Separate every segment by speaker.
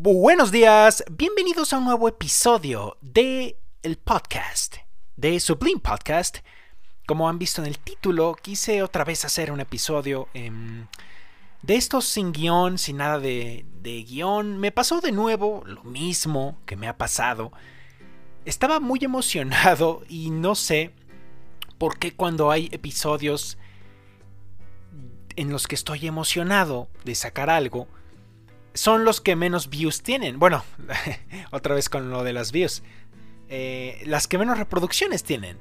Speaker 1: Buenos días, bienvenidos a un nuevo episodio de el podcast, de Sublime Podcast. Como han visto en el título, quise otra vez hacer un episodio em, de estos sin guion, sin nada de, de guion. Me pasó de nuevo lo mismo que me ha pasado. Estaba muy emocionado y no sé por qué cuando hay episodios en los que estoy emocionado de sacar algo, son los que menos views tienen. Bueno, otra vez con lo de las views. Eh, las que menos reproducciones tienen.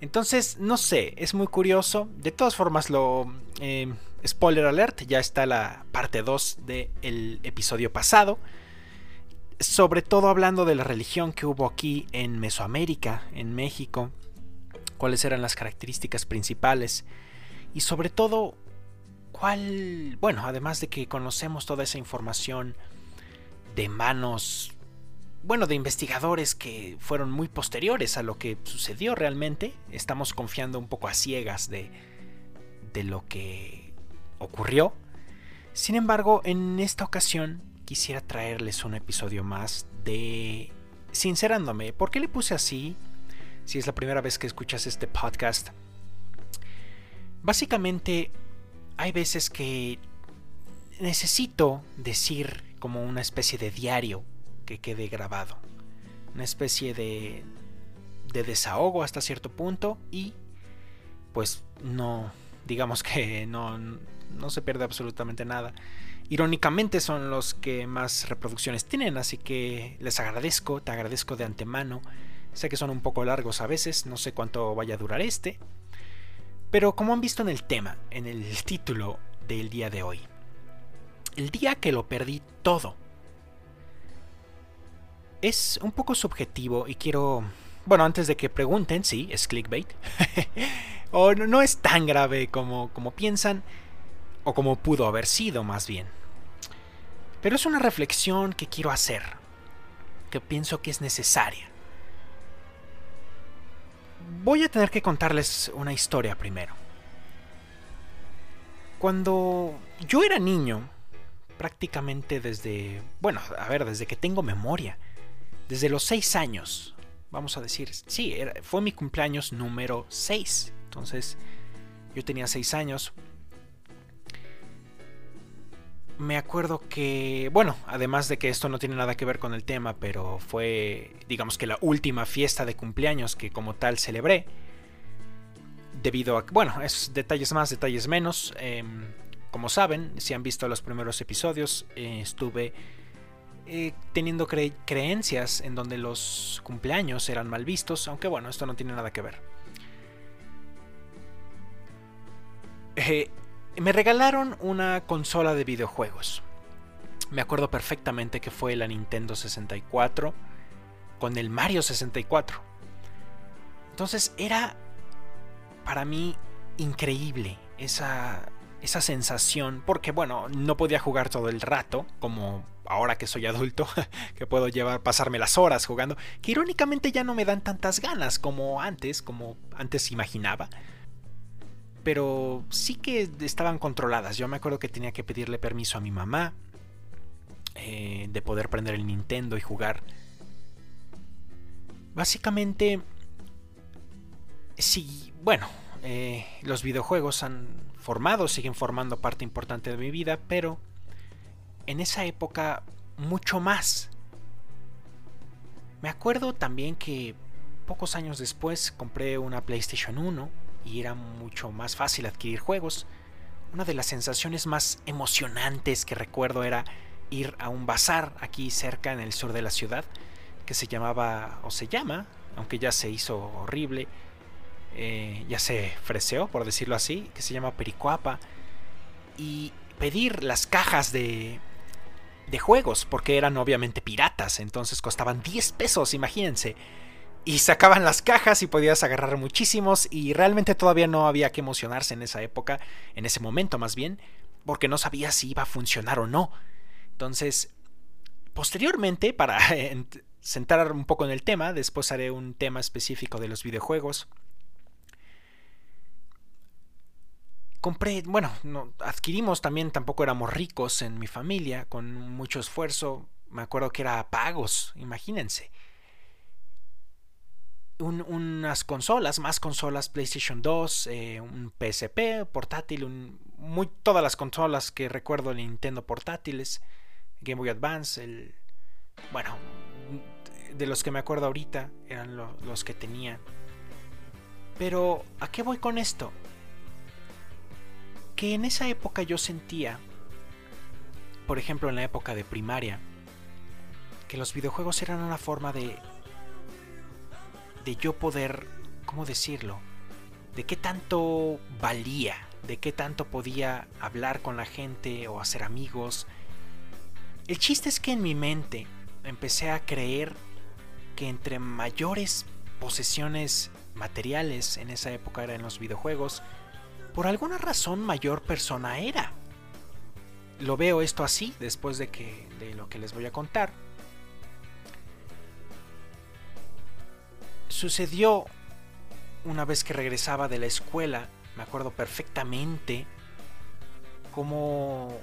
Speaker 1: Entonces, no sé, es muy curioso. De todas formas, lo... Eh, spoiler alert, ya está la parte 2 del episodio pasado. Sobre todo hablando de la religión que hubo aquí en Mesoamérica, en México. Cuáles eran las características principales. Y sobre todo cuál, bueno, además de que conocemos toda esa información de manos, bueno, de investigadores que fueron muy posteriores a lo que sucedió realmente, estamos confiando un poco a ciegas de, de lo que ocurrió. Sin embargo, en esta ocasión quisiera traerles un episodio más de Sincerándome. ¿Por qué le puse así? Si es la primera vez que escuchas este podcast. Básicamente hay veces que necesito decir como una especie de diario que quede grabado. Una especie de, de desahogo hasta cierto punto y pues no, digamos que no, no se pierde absolutamente nada. Irónicamente son los que más reproducciones tienen, así que les agradezco, te agradezco de antemano. Sé que son un poco largos a veces, no sé cuánto vaya a durar este, pero como han visto en el tema, en el título del día de hoy, el día que lo perdí todo. Es un poco subjetivo y quiero... Bueno, antes de que pregunten, sí, es clickbait. o no, es tan grave como, como piensan, o como pudo haber sido más bien. Pero es una reflexión que quiero hacer, que pienso que es necesaria voy a tener que contarles una historia primero. Cuando yo era niño, prácticamente desde, bueno, a ver, desde que tengo memoria, desde los 6 años, vamos a decir, sí, fue mi cumpleaños número 6. Entonces, yo tenía 6 años, me acuerdo que, bueno, además de que esto no tiene nada que ver con el tema, pero fue, digamos que la última fiesta de cumpleaños que como tal celebré, debido a, bueno, es detalles más, detalles menos. Em, como saben, si han visto los primeros episodios, eh, estuve eh, teniendo creencias en donde los cumpleaños eran mal vistos, aunque bueno, esto no tiene nada que ver. Me regalaron una consola de videojuegos. Me acuerdo perfectamente que fue la Nintendo 64 con el Mario 64. Entonces era para mí increíble esa, esa sensación, porque bueno, no podía jugar todo el rato, como ahora que soy adulto, que puedo llevar, pasarme las horas jugando, que irónicamente ya no me dan tantas ganas como antes, como antes imaginaba pero sí que estaban controladas. Yo me acuerdo que tenía que pedirle permiso a mi mamá eh, de poder prender el Nintendo y jugar. Básicamente, sí, bueno, eh, los videojuegos han formado, siguen formando parte importante de mi vida, pero en esa época mucho más. Me acuerdo también que pocos años después compré una PlayStation 1 y era mucho más fácil adquirir juegos. Una de las sensaciones más emocionantes que recuerdo era ir a un bazar aquí cerca en el sur de la ciudad que se llamaba o se llama, aunque ya se hizo horrible, eh, ya se freseó por decirlo así, que se llama Pericoapa y pedir las cajas de, de juegos porque eran obviamente piratas, entonces costaban 10 pesos, imagínense y sacaban las cajas y podías agarrar muchísimos y realmente todavía no había que emocionarse en esa época, en ese momento más bien, porque no sabía si iba a funcionar o no. Entonces, posteriormente, para centrar un poco en el tema, después haré un tema específico de los videojuegos. Compré, bueno, no, adquirimos también, tampoco éramos ricos en mi familia, con mucho esfuerzo, Me acuerdo que era pagos, imagínense. Unas consolas, más consolas, PlayStation 2, eh, un PSP portátil, muy, todas las consolas que recuerdo Nintendo portátiles, Game Boy Advance, el, bueno, de los que me acuerdo ahorita eran los que tenía. Pero, ¿a qué voy con esto? Que en esa época yo sentía, por ejemplo en la época de primaria, que los videojuegos eran una forma de de yo poder, ¿cómo decirlo? De qué tanto valía, de qué tanto podía hablar con la gente o hacer amigos. El chiste es que en mi mente empecé a creer que entre mayores posesiones materiales en esa época eran los videojuegos, por alguna razón mayor persona era. Lo veo esto así después de que de lo que les voy a contar. Sucedió una vez que regresaba de la escuela, me acuerdo perfectamente como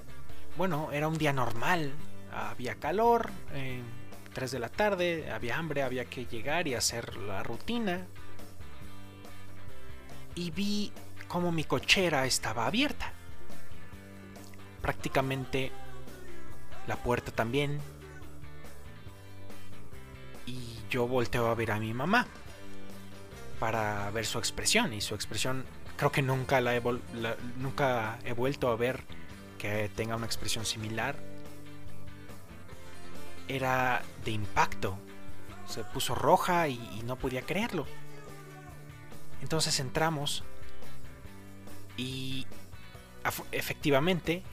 Speaker 1: bueno, era un día normal, había calor, 3 de la tarde, había hambre, había que llegar y hacer la rutina. Y vi como mi cochera estaba abierta. Prácticamente la puerta también. Y yo volteo a ver a mi mamá para ver su expresión. Y su expresión creo que nunca, la nunca he vuelto a ver que tenga una expresión similar era de impacto. Se puso roja y, no podía creerlo. Entonces entramos y efectivamente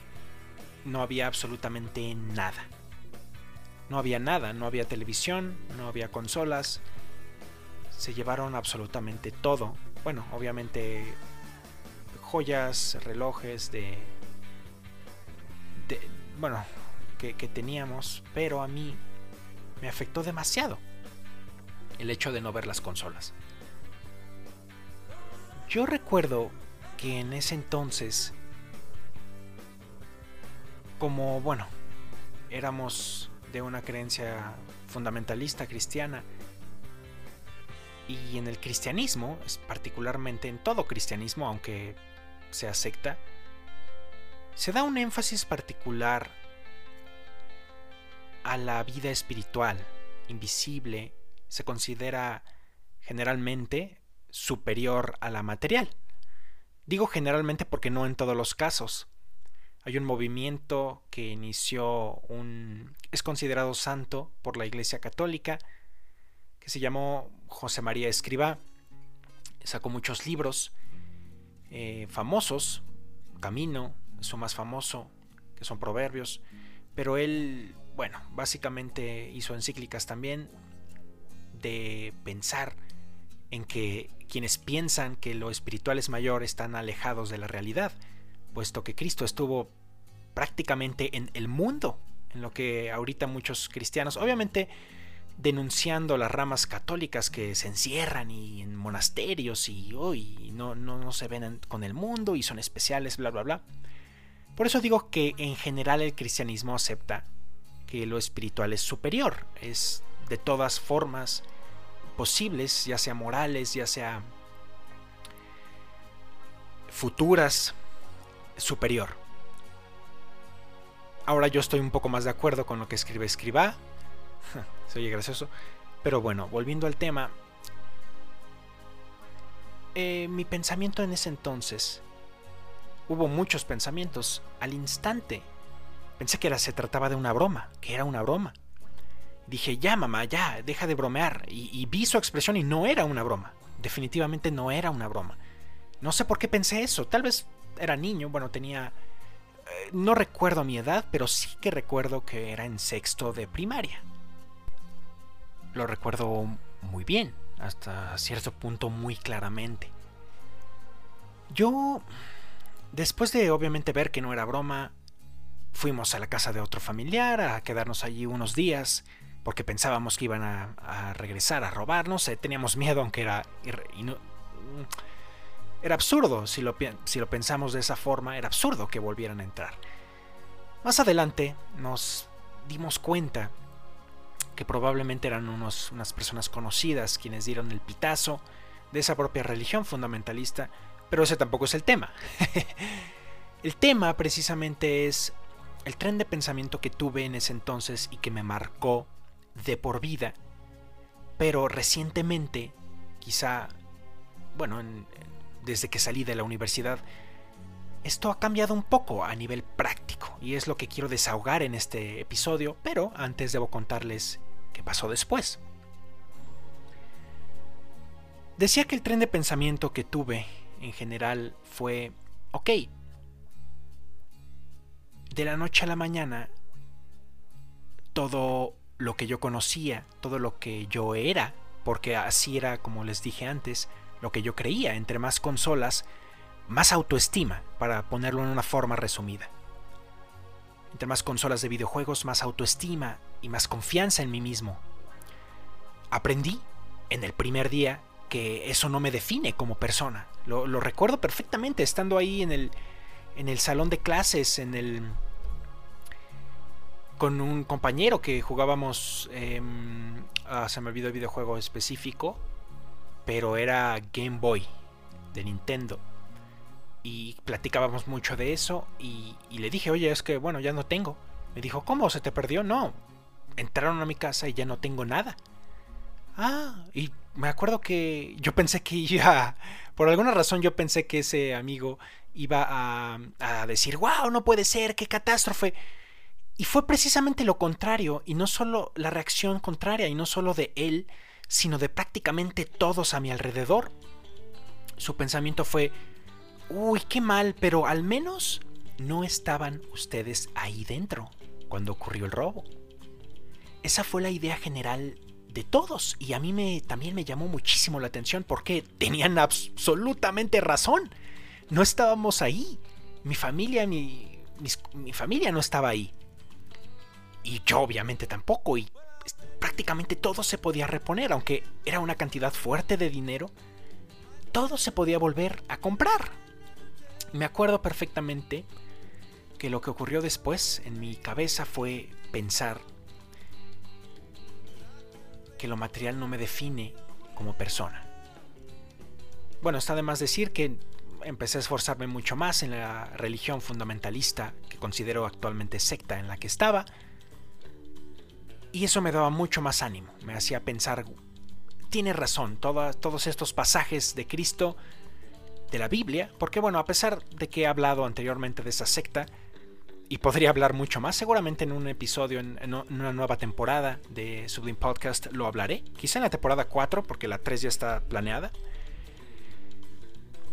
Speaker 1: no había absolutamente nada. No había nada, no había televisión, no había consolas. Se llevaron absolutamente todo. Bueno, obviamente joyas, relojes de, de bueno, que, teníamos, pero a mí me afectó demasiado el hecho de no ver las consolas. Yo recuerdo que en ese entonces, como bueno, éramos de una creencia fundamentalista cristiana, y en el cristianismo, particularmente en todo cristianismo, aunque sea secta, se da un énfasis particular a la vida espiritual, invisible, se considera generalmente superior a la material. Digo generalmente porque no en todos los casos. Hay un movimiento que inició un... es considerado santo por la Iglesia Católica, que se llamó José María Escribá. Sacó muchos libros eh, famosos, Camino, su más famoso, que son proverbios, pero él bueno, básicamente hizo encíclicas también de pensar en que quienes piensan que lo espiritual es mayor están alejados de la realidad, puesto que Cristo estuvo prácticamente en el mundo, en lo que ahorita muchos cristianos, obviamente denunciando las ramas católicas que se encierran y en monasterios y hoy no, no, no se ven con el mundo y son especiales, bla, bla, bla. Por eso digo que en general el cristianismo acepta que lo espiritual es superior, es de todas formas posibles, ya sea morales, ya sea futuras, superior. Ahora yo estoy un poco más de acuerdo con lo que escribe Escriba. Se oye gracioso. Pero bueno, volviendo al tema. Eh, mi pensamiento en ese entonces. Hubo muchos pensamientos al instante. Pensé que se trataba de una broma, que era una broma. Dije, ya mamá, ya, deja de bromear. Y, vi su expresión y no era una broma. Definitivamente no era una broma. No sé por qué pensé eso. Tal vez era niño, bueno, tenía... Eh, no recuerdo mi edad, pero sí que recuerdo que era en sexto de primaria. Lo recuerdo muy bien, hasta cierto punto muy claramente. Yo, después de obviamente ver que no era broma, Fuimos a la casa de otro familiar a quedarnos allí unos días porque pensábamos que iban a, regresar a robarnos. teníamos miedo, aunque era, era absurdo. Si lo, si lo pensamos de esa forma, era absurdo que volvieran a entrar. Más adelante nos dimos cuenta que probablemente eran unos, unas personas conocidas quienes dieron el pitazo de esa propia religión fundamentalista, pero ese tampoco es el tema. el tema precisamente es el tren de pensamiento que tuve en ese entonces y que me marcó de por vida, pero recientemente, quizá, bueno, desde que salí de la universidad, esto ha cambiado un poco a nivel práctico y es lo que quiero desahogar en este episodio, pero antes debo contarles qué pasó después. Decía que el tren de pensamiento que tuve en general fue, ok, de la noche a la mañana, todo lo que yo conocía, todo lo que yo era, porque así era, como les dije antes, lo que yo creía, entre más consolas, más autoestima, para ponerlo en una forma resumida. Entre más consolas de videojuegos, más autoestima y más confianza en mí mismo. Aprendí en el primer día que eso no me define como persona. Lo, recuerdo perfectamente estando ahí en el, en el salón de clases, en el con un compañero que jugábamos. Em, ah, se me olvidó el videojuego específico. Pero era Game Boy de Nintendo. Y platicábamos mucho de eso. Y, le dije, oye, es que bueno, ya no tengo. Me dijo, ¿cómo? ¿Se te perdió? No. Entraron a mi casa y ya no tengo nada. Ah, y me acuerdo que yo pensé que iba, por alguna razón yo pensé que ese amigo iba a, a decir, wow, no puede ser, qué catástrofe. Y fue precisamente lo contrario, y no solo la reacción contraria, y no solo de él, sino de prácticamente todos a mi alrededor. Su pensamiento fue, uy, qué mal, pero al menos no estaban ustedes ahí dentro cuando ocurrió el robo. Esa fue la idea general de todos. Y a mí me, también me llamó muchísimo la atención porque tenían absolutamente razón. No estábamos ahí. Mi familia, mi, mi familia no estaba ahí. Y yo obviamente tampoco. Y prácticamente todo se podía reponer, aunque era una cantidad fuerte de dinero. Todo se podía volver a comprar. Me acuerdo perfectamente que lo que ocurrió después en mi cabeza fue pensar que lo material no me define como persona. Bueno, está de más decir que empecé a esforzarme mucho más en la religión fundamentalista que considero actualmente secta en la que estaba. Y eso me daba mucho más ánimo, me hacía pensar, tiene razón, todos estos pasajes de Cristo, de la Biblia, porque bueno, a pesar de que he hablado anteriormente de esa secta, y podría hablar mucho más. Seguramente en un episodio, en, una nueva temporada de Sublime Podcast lo hablaré. Quizá en la temporada 4, porque la 3 ya está planeada.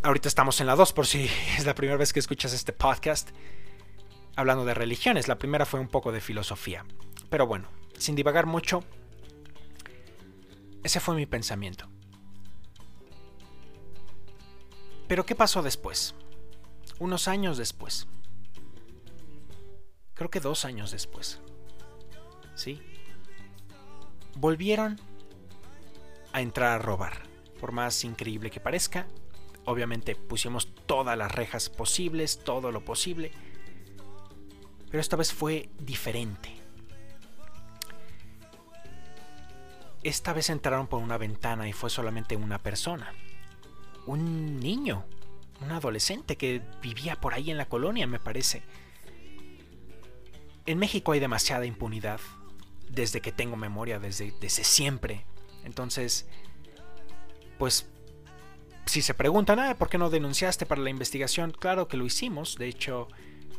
Speaker 1: Ahorita estamos en la 2 por si es la primera vez que escuchas este podcast. Hablando de religiones, la primera fue un poco de filosofía. Pero bueno, sin divagar mucho, ese fue mi pensamiento. Pero ¿qué pasó después? Unos años después creo que dos años después. ¿Sí? Volvieron a entrar a robar. Por más increíble que parezca, obviamente pusimos todas las rejas posibles, todo lo posible. Pero esta vez fue diferente. Esta vez entraron por una ventana y fue solamente una persona. Un niño, un adolescente que vivía por ahí en la colonia, me parece en México hay demasiada impunidad, desde que tengo memoria, desde, desde siempre. Entonces, pues, si se preguntan, ah, ¿por qué no denunciaste para la investigación? Claro que lo hicimos. De hecho,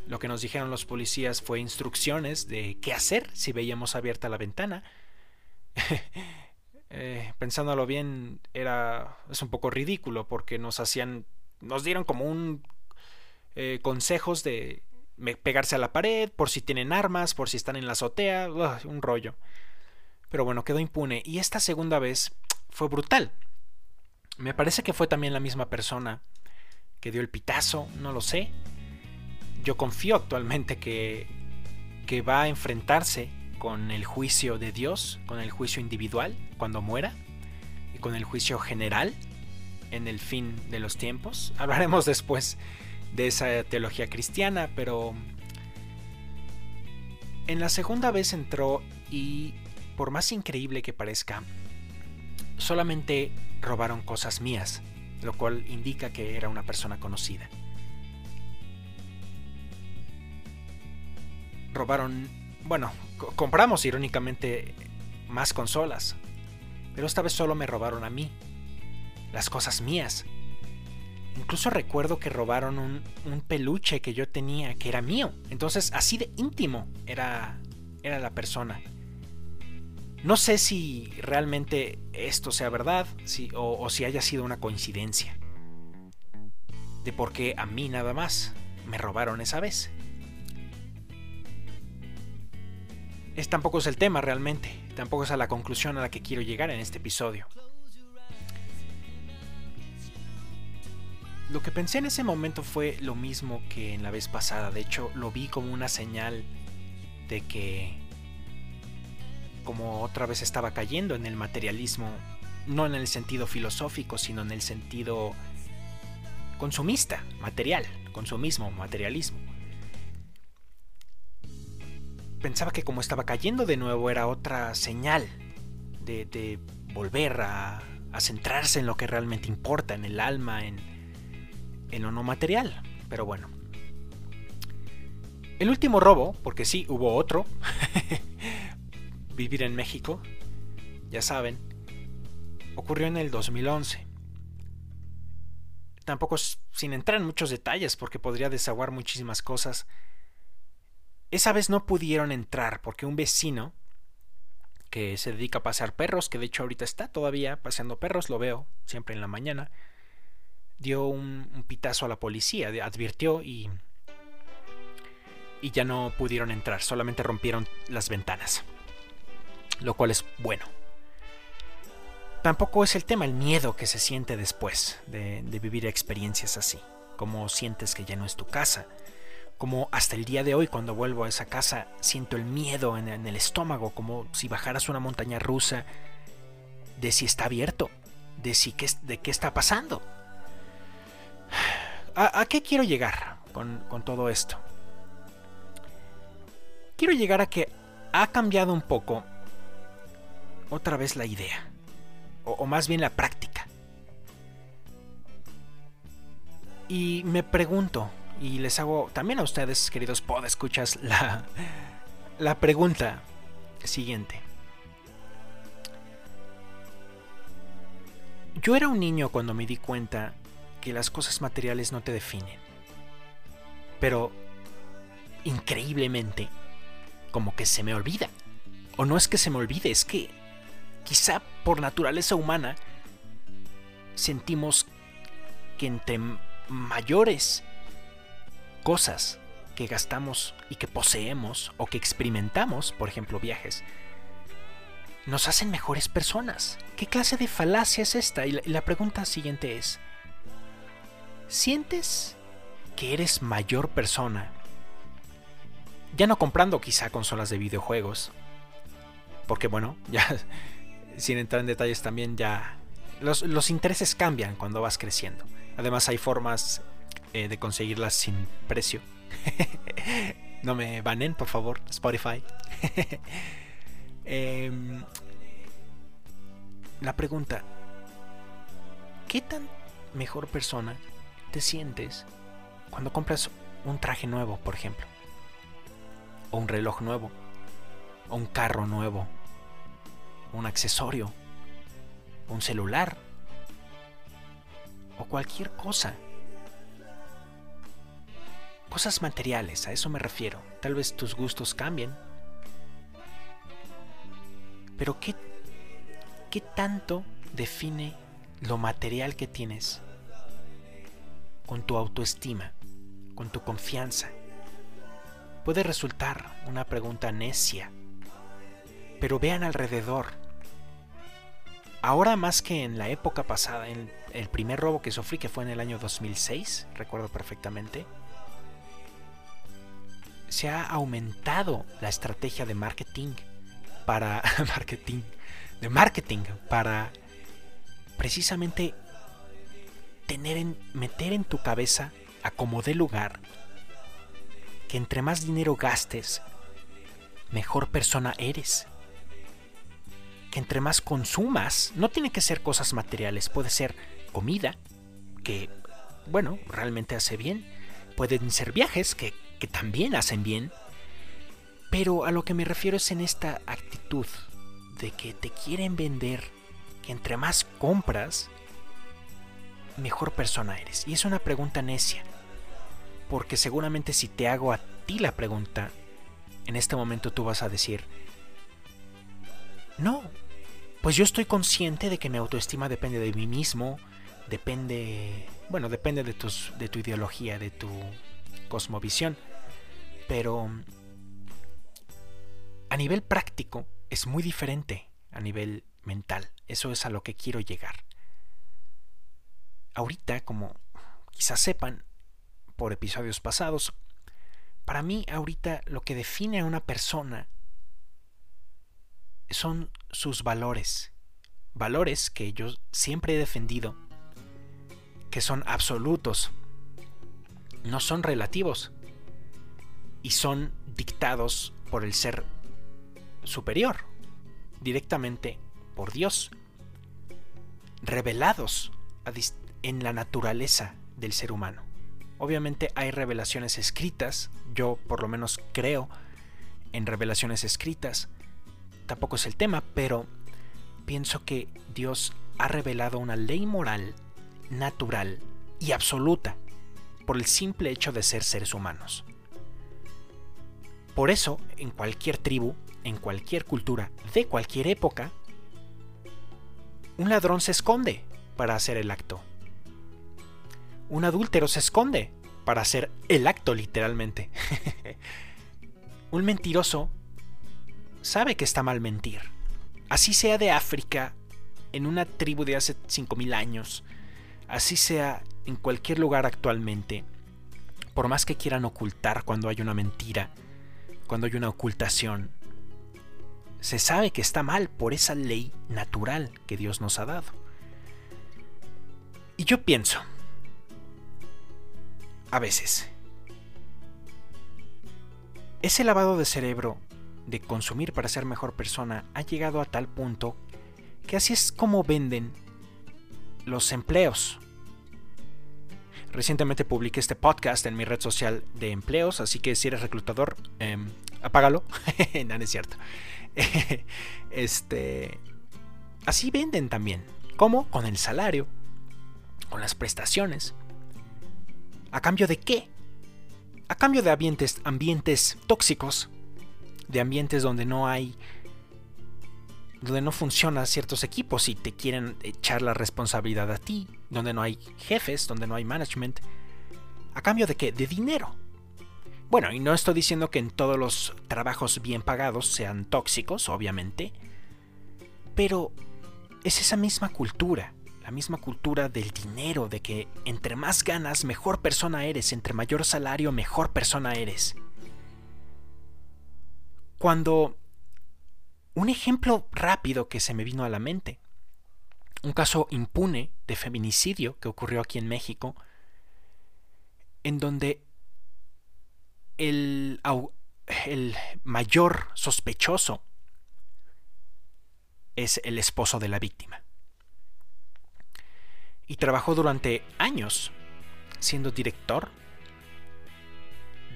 Speaker 1: lo que nos dijeron los policías fue instrucciones de qué hacer si veíamos abierta la ventana. eh, pensándolo bien, era es un poco ridículo porque nos hacían, nos dieron como un eh, consejos de pegarse a la pared, por si tienen armas, por si están en la azotea, un rollo. Pero bueno, quedó impune. Y esta segunda vez fue brutal. Me parece que fue también la misma persona que dio el pitazo, no lo sé. Yo confío actualmente que, que va a enfrentarse con el juicio de Dios, con el juicio individual cuando muera y con el juicio general en el fin de los tiempos. Hablaremos después de esa teología cristiana, pero en la segunda vez entró y por más increíble que parezca, solamente robaron cosas mías, lo cual indica que era una persona conocida. Robaron, bueno, compramos irónicamente más consolas, pero esta vez solo me robaron a mí, las cosas mías. Incluso recuerdo que robaron un, peluche que yo tenía que era mío. Entonces, así de íntimo era, era la persona. No sé si realmente esto sea verdad si, o, o si haya sido una coincidencia. De por qué a mí nada más me robaron esa vez. Es, tampoco es el tema realmente, tampoco es a la conclusión a la que quiero llegar en este episodio. Lo que pensé en ese momento fue lo mismo que en la vez pasada, de hecho lo vi como una señal de que como otra vez estaba cayendo en el materialismo, no en el sentido filosófico, sino en el sentido consumista, material, consumismo, materialismo. Pensaba que como estaba cayendo de nuevo era otra señal de, volver a, centrarse en lo que realmente importa, en el alma, en, en lo no material. Pero bueno. El último robo, porque sí, hubo otro, vivir en México, ya saben, ocurrió en el 2011. Tampoco sin entrar en muchos detalles porque podría desaguar muchísimas cosas. Esa vez no pudieron entrar porque un vecino que se dedica a pasear perros, que de hecho ahorita está todavía paseando perros, lo veo siempre en la mañana, dio un, pitazo a la policía, advirtió y, y ya no pudieron entrar, solamente rompieron las ventanas lo cual es bueno. Tampoco es el tema el miedo que se siente después de, vivir experiencias así, como sientes que ya no es tu casa, como hasta el día de hoy cuando vuelvo a esa casa siento el miedo en, el estómago, como si bajaras una montaña rusa de si está abierto, de, si, qué, de qué está pasando. ¿A, qué quiero llegar con, con todo esto? Quiero llegar a que ha cambiado un poco otra vez la idea, o, más bien la práctica. Y me pregunto, y les hago también a ustedes, queridos podescuchas, la, la pregunta siguiente. Yo era un niño cuando me di cuenta que las cosas materiales no te definen. Pero, increíblemente, como que se me olvida. O no es que se me olvide, es que quizá por naturaleza humana, sentimos que entre mayores cosas que gastamos y que poseemos o que experimentamos, por ejemplo viajes, nos hacen mejores personas. ¿Qué clase de falacia es esta? Y la, pregunta siguiente es, ¿sientes que eres mayor persona? Ya no comprando quizá consolas de videojuegos, porque bueno, ya sin entrar en detalles también ya los, intereses cambian cuando vas creciendo. Además hay formas eh, de conseguirlas sin precio. no me banen, por favor, Spotify. Em, la pregunta, ¿qué tan mejor persona te sientes cuando compras un traje nuevo, por ejemplo? O un reloj nuevo. O un carro nuevo un accesorio, un celular o cualquier cosa. Cosas materiales, a eso me refiero. Tal vez tus gustos cambien. Pero ¿qué, qué tanto define lo material que tienes con tu autoestima, con tu confianza? Puede resultar una pregunta necia, pero vean alrededor Ahora más que en la época pasada, en el primer robo que sufrí, que fue en el año 2006, recuerdo perfectamente, se ha aumentado la estrategia de marketing para marketing de marketing para precisamente tener en, meter en tu cabeza a como de lugar que entre más dinero gastes, mejor persona eres. que entre más consumas, no tiene que ser cosas materiales, puede ser comida, que, bueno, realmente hace bien, pueden ser viajes, que, que también hacen bien, pero a lo que me refiero es en esta actitud de que te quieren vender que entre más compras, mejor persona eres. Y es una pregunta necia, porque seguramente si te hago a ti la pregunta, en este momento tú vas a decir, no, pues yo estoy consciente de que mi autoestima depende de mí mismo, depende, bueno, depende de, tus, de tu ideología, de tu cosmovisión, pero a nivel práctico es muy diferente a nivel mental. Eso es a lo que quiero llegar. Ahorita, como quizás sepan por episodios pasados, para mí ahorita lo que define a una persona son sus valores. Valores que yo siempre he defendido, que son absolutos, no son relativos y son dictados por el ser superior, directamente por Dios, revelados en la naturaleza del ser humano. Obviamente hay revelaciones escritas, yo por lo menos creo en revelaciones escritas, tampoco es el tema, pero pienso que Dios ha revelado una ley moral natural y absoluta por el simple hecho de ser seres humanos. Por eso, en cualquier tribu, en cualquier cultura, de cualquier época, un ladrón se esconde para hacer el acto. Un adúltero se esconde para hacer el acto literalmente. un mentiroso sabe que está mal mentir. Así sea de África, en una tribu de hace 5.000 años, así sea en cualquier lugar actualmente, por más que quieran ocultar cuando hay una mentira, cuando hay una ocultación, se sabe que está mal por esa ley natural que Dios nos ha dado. Y yo pienso, a veces, ese lavado de cerebro de consumir para ser mejor persona ha llegado a tal punto que así es como venden los empleos. Recientemente publiqué este podcast en mi red social de empleos, así que si eres reclutador, em, apágalo. no, es cierto. este, así venden también. ¿Cómo? Con el salario, con las prestaciones. ¿A cambio de qué? A cambio de ambientes, ambientes tóxicos de ambientes donde no hay donde no funcionan ciertos equipos y te quieren echar la responsabilidad a ti, donde no hay jefes, donde no hay management, a cambio de qué? De dinero. Bueno, y no estoy diciendo que en todos los trabajos bien pagados sean tóxicos, obviamente, pero es esa misma cultura, la misma cultura del dinero, de que entre más ganas, mejor persona eres, entre mayor salario, mejor persona eres. Cuando un ejemplo rápido que se me vino a la mente, un caso impune de feminicidio que ocurrió aquí en México, en donde el, mayor sospechoso es el esposo de la víctima. Y trabajó durante años siendo director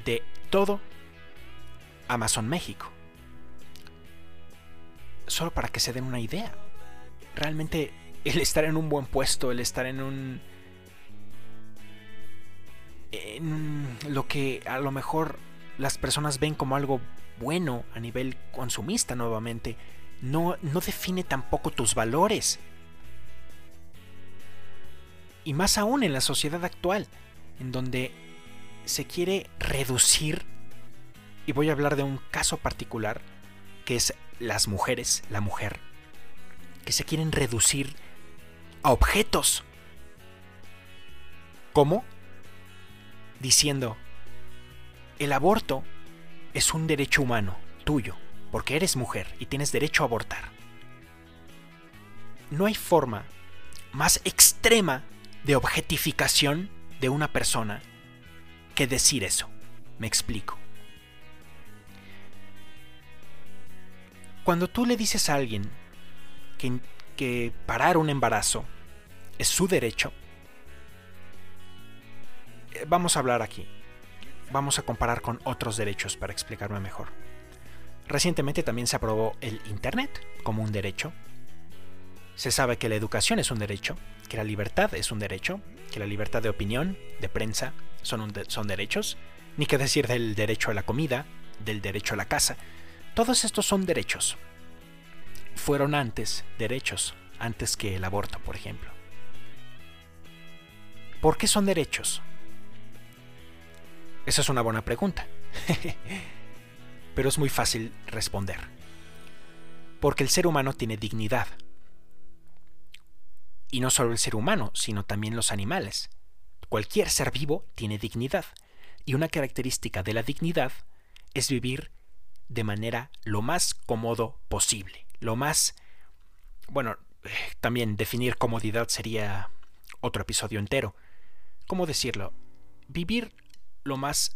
Speaker 1: de todo Amazon México solo para que se den una idea. Realmente el estar en un buen puesto, el estar en un... en lo que a lo mejor las personas ven como algo bueno a nivel consumista nuevamente, no, no define tampoco tus valores. Y más aún en la sociedad actual, en donde se quiere reducir, y voy a hablar de un caso particular, que es las mujeres, la mujer, que se quieren reducir a objetos. ¿Cómo? Diciendo, el aborto es un derecho humano tuyo, porque eres mujer y tienes derecho a abortar. No hay forma más extrema de objetificación de una persona que decir eso. Me explico. Cuando tú le dices a alguien que, parar un embarazo es su derecho, eh, vamos a hablar aquí. Vamos a comparar con otros derechos para explicarme mejor. Recientemente también se aprobó el Internet como un derecho. Se sabe que la educación es un derecho, que la libertad es un derecho, que la libertad de opinión, de prensa, son, son derechos, ni que decir del derecho a la comida, del derecho a la casa. Todos estos son derechos. Fueron antes derechos, antes que el aborto, por ejemplo. ¿Por qué son derechos? Esa es una buena pregunta. Pero es muy fácil responder. Porque el ser humano tiene dignidad. Y no solo el ser humano, sino también los animales. Cualquier ser vivo tiene dignidad. Y una característica de la dignidad es vivir de manera lo más cómodo posible. Lo más... Bueno, también definir comodidad sería otro episodio entero. ¿Cómo decirlo? Vivir lo más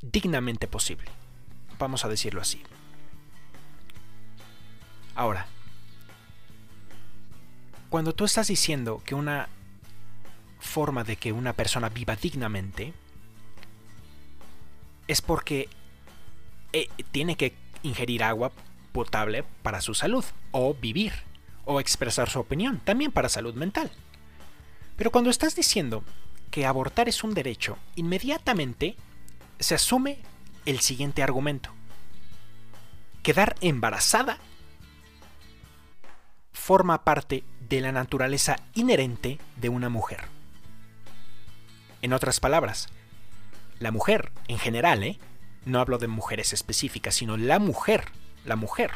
Speaker 1: dignamente posible. Vamos a decirlo así. Ahora, cuando tú estás diciendo que una forma de que una persona viva dignamente es porque eh, tiene que ingerir agua potable para su salud, o vivir, o expresar su opinión, también para salud mental. Pero cuando estás diciendo que abortar es un derecho, inmediatamente se asume el siguiente argumento. Quedar embarazada forma parte de la naturaleza inherente de una mujer. En otras palabras, la mujer en general, ¿eh? No hablo de mujeres específicas, sino la mujer, la mujer,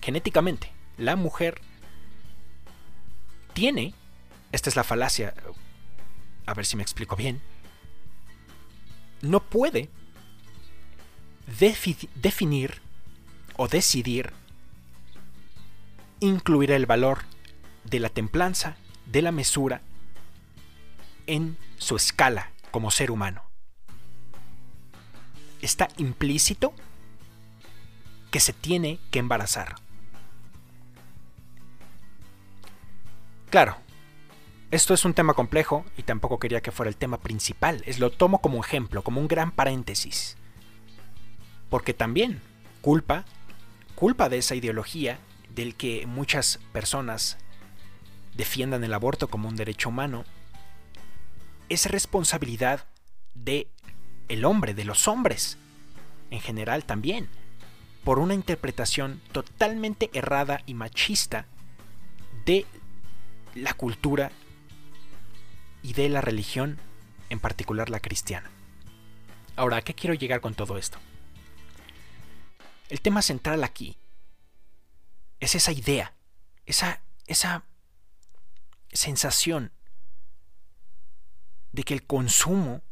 Speaker 1: genéticamente, la mujer tiene, esta es la falacia, a ver si me explico bien, no puede definir o decidir incluir el valor de la templanza, de la mesura, en su escala como ser humano. Está implícito que se tiene que embarazar. Claro, esto es un tema complejo y tampoco quería que fuera el tema principal. Es lo tomo como ejemplo, como un gran paréntesis. Porque también culpa, culpa de esa ideología del que muchas personas defiendan el aborto como un derecho humano, es responsabilidad de el hombre, de los hombres, en general también, por una interpretación totalmente errada y machista de la cultura y de la religión, en particular la cristiana. Ahora, ¿a qué quiero llegar con todo esto? El tema central aquí es esa idea, esa, esa sensación de que el consumo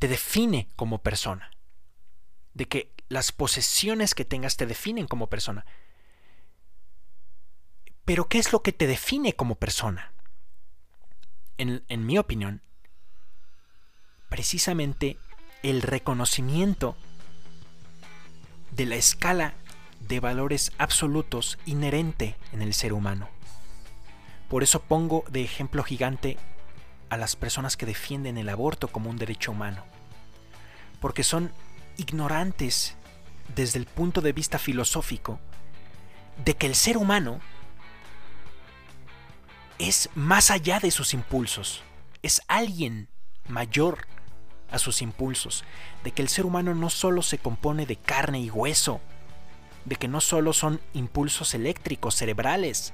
Speaker 1: te define como persona, de que las posesiones que tengas te definen como persona. Pero ¿qué es lo que te define como persona? en, mi opinión, precisamente el reconocimiento de la escala de valores absolutos inherente en el ser humano. Por eso pongo de ejemplo gigante a las personas que defienden el aborto como un derecho humano, porque son ignorantes desde el punto de vista filosófico de que el ser humano es más allá de sus impulsos, es alguien mayor a sus impulsos, de que el ser humano no solo se compone de carne y hueso, de que no solo son impulsos eléctricos, cerebrales,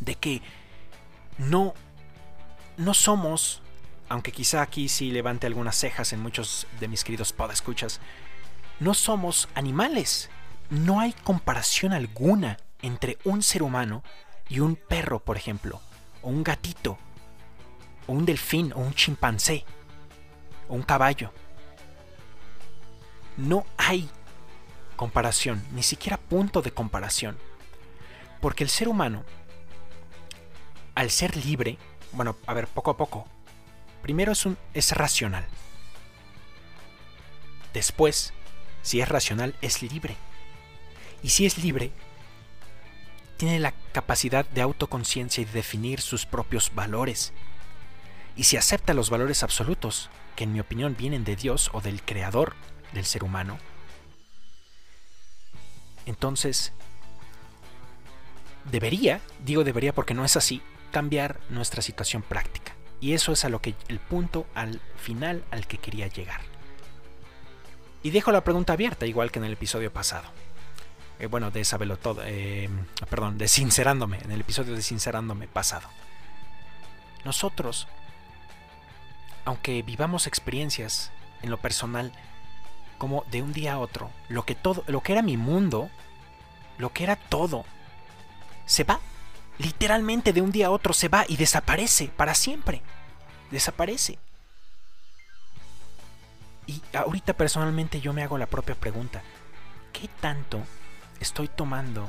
Speaker 1: de que no, no somos, aunque quizá aquí sí levante algunas cejas en muchos de mis queridos podescuchas, no somos animales. No hay comparación alguna entre un ser humano y un perro, por ejemplo o un gatito, o un delfín, o un chimpancé, o un caballo. No hay comparación, ni siquiera punto de comparación. Porque el ser humano, al ser libre, bueno, a ver, poco a poco, primero es, un, es racional. Después, si es racional, es libre. Y si es libre, tiene la capacidad de autoconciencia y de definir sus propios valores. Y si acepta los valores absolutos, que en mi opinión vienen de Dios o del creador del ser humano, entonces debería, digo debería porque no es así, cambiar nuestra situación práctica. Y eso es a lo que el punto al final al que quería llegar. Y dejo la pregunta abierta, igual que en el episodio pasado. Eh, bueno, de Sabelo todo, eh, perdón, de Sincerándome, en el episodio de Sincerándome pasado. Nosotros, aunque vivamos experiencias en lo personal, como de un día a otro, lo que todo, lo que era mi mundo, lo que era todo, se va. Literalmente de un día a otro se va y desaparece para siempre. Desaparece. Y ahorita personalmente yo me hago la propia pregunta. ¿Qué tanto estoy tomando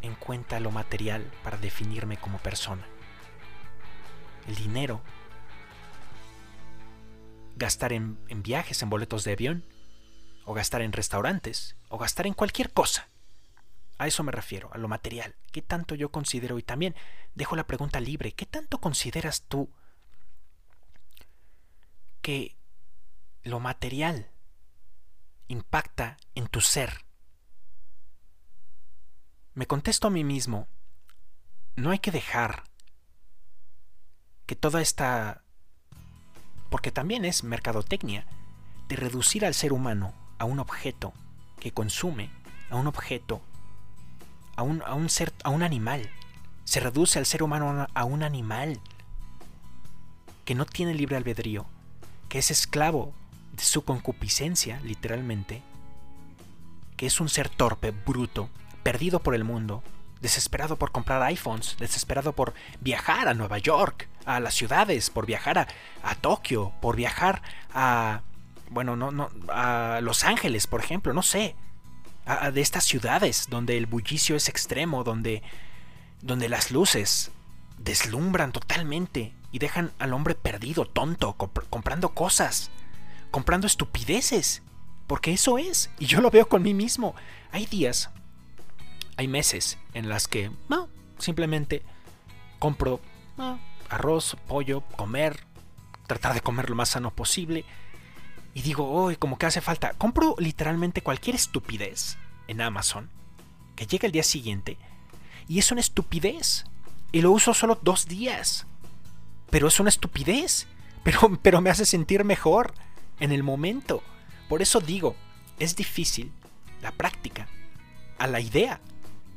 Speaker 1: en cuenta lo material para definirme como persona? El dinero. Gastar en, en viajes, en boletos de avión. O gastar en restaurantes. O gastar en cualquier cosa. A eso me refiero, a lo material. ¿Qué tanto yo considero? Y también dejo la pregunta libre. ¿Qué tanto consideras tú que lo material impacta en tu ser? Me contesto a mí mismo, no hay que dejar que toda esta... porque también es mercadotecnia, de reducir al ser humano a un objeto que consume, a un objeto a un, ser, a un animal. Se reduce al ser humano a un animal que no tiene libre albedrío, que es esclavo de su concupiscencia, literalmente, que es un ser torpe, bruto, perdido por el mundo, desesperado por comprar iPhones, desesperado por viajar a Nueva York, a las ciudades, por viajar a, a Tokio, por viajar a, bueno, no, no, a Los Ángeles, por ejemplo, no sé de estas ciudades donde el bullicio es extremo, donde, donde las luces deslumbran totalmente y dejan al hombre perdido, tonto, comprando cosas, comprando estupideces, porque eso es, y yo lo veo con mí mismo. Hay días, hay meses en las que no, simplemente compro arroz, pollo, comer, tratar de comer lo más sano posible y digo, uy, como que hace falta. Compro literalmente cualquier estupidez en Amazon que llega el día siguiente y es una estupidez. Y lo uso solo dos días. Pero es una estupidez. Pero, pero me hace sentir mejor en el momento. Por eso digo, es difícil la práctica a la idea.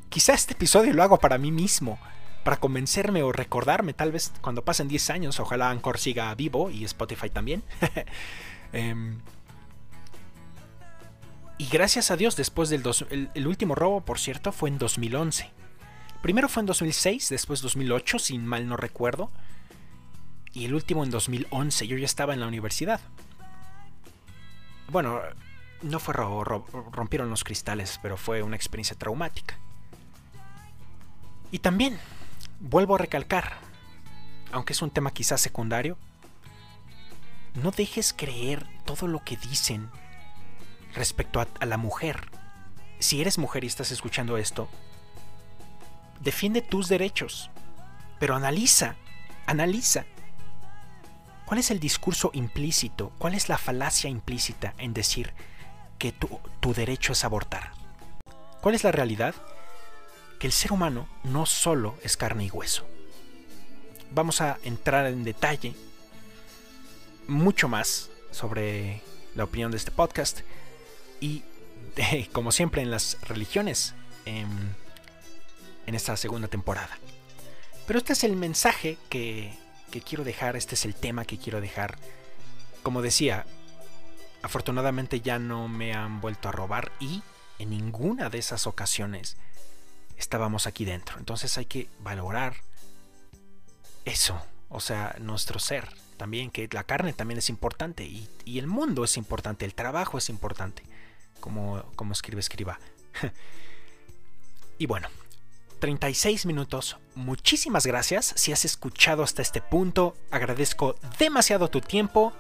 Speaker 1: Quizá este episodio lo hago para mí mismo, para convencerme o recordarme, tal vez cuando pasen 10 años, ojalá Anchor siga vivo y Spotify también. Em, y gracias a Dios, después del el, último robo, por cierto, fue en 2011. Primero fue en 2006, después 2008, sin mal no recuerdo. Y el último en 2011, yo ya estaba en la universidad. Bueno, no fue robo, rompieron los cristales, pero fue una experiencia traumática. Y también, vuelvo a recalcar, aunque es un tema quizás secundario, no dejes creer todo lo que dicen respecto a, la mujer. Si eres mujer y estás escuchando esto, defiende tus derechos, pero analiza, analiza. ¿Cuál es el discurso implícito? ¿Cuál es la falacia implícita en decir que tu, tu derecho es abortar? ¿Cuál es la realidad? Que el ser humano no solo es carne y hueso. Vamos a entrar en detalle mucho más sobre la opinión de este podcast y como siempre en las religiones en, en, esta segunda temporada. Pero este es el mensaje que, que quiero dejar, este es el tema que quiero dejar. Como decía, afortunadamente ya no me han vuelto a robar y en ninguna de esas ocasiones estábamos aquí dentro. Entonces hay que valorar eso, o sea, nuestro ser, también, que la carne también es importante y, el mundo es importante, el trabajo es importante, como, como escribe escriba. y bueno, 36 minutos. Muchísimas gracias si has escuchado hasta este punto. Agradezco demasiado tu tiempo.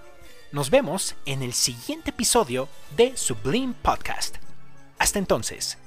Speaker 1: Nos vemos en el siguiente episodio de Sublime Podcast. Hasta entonces.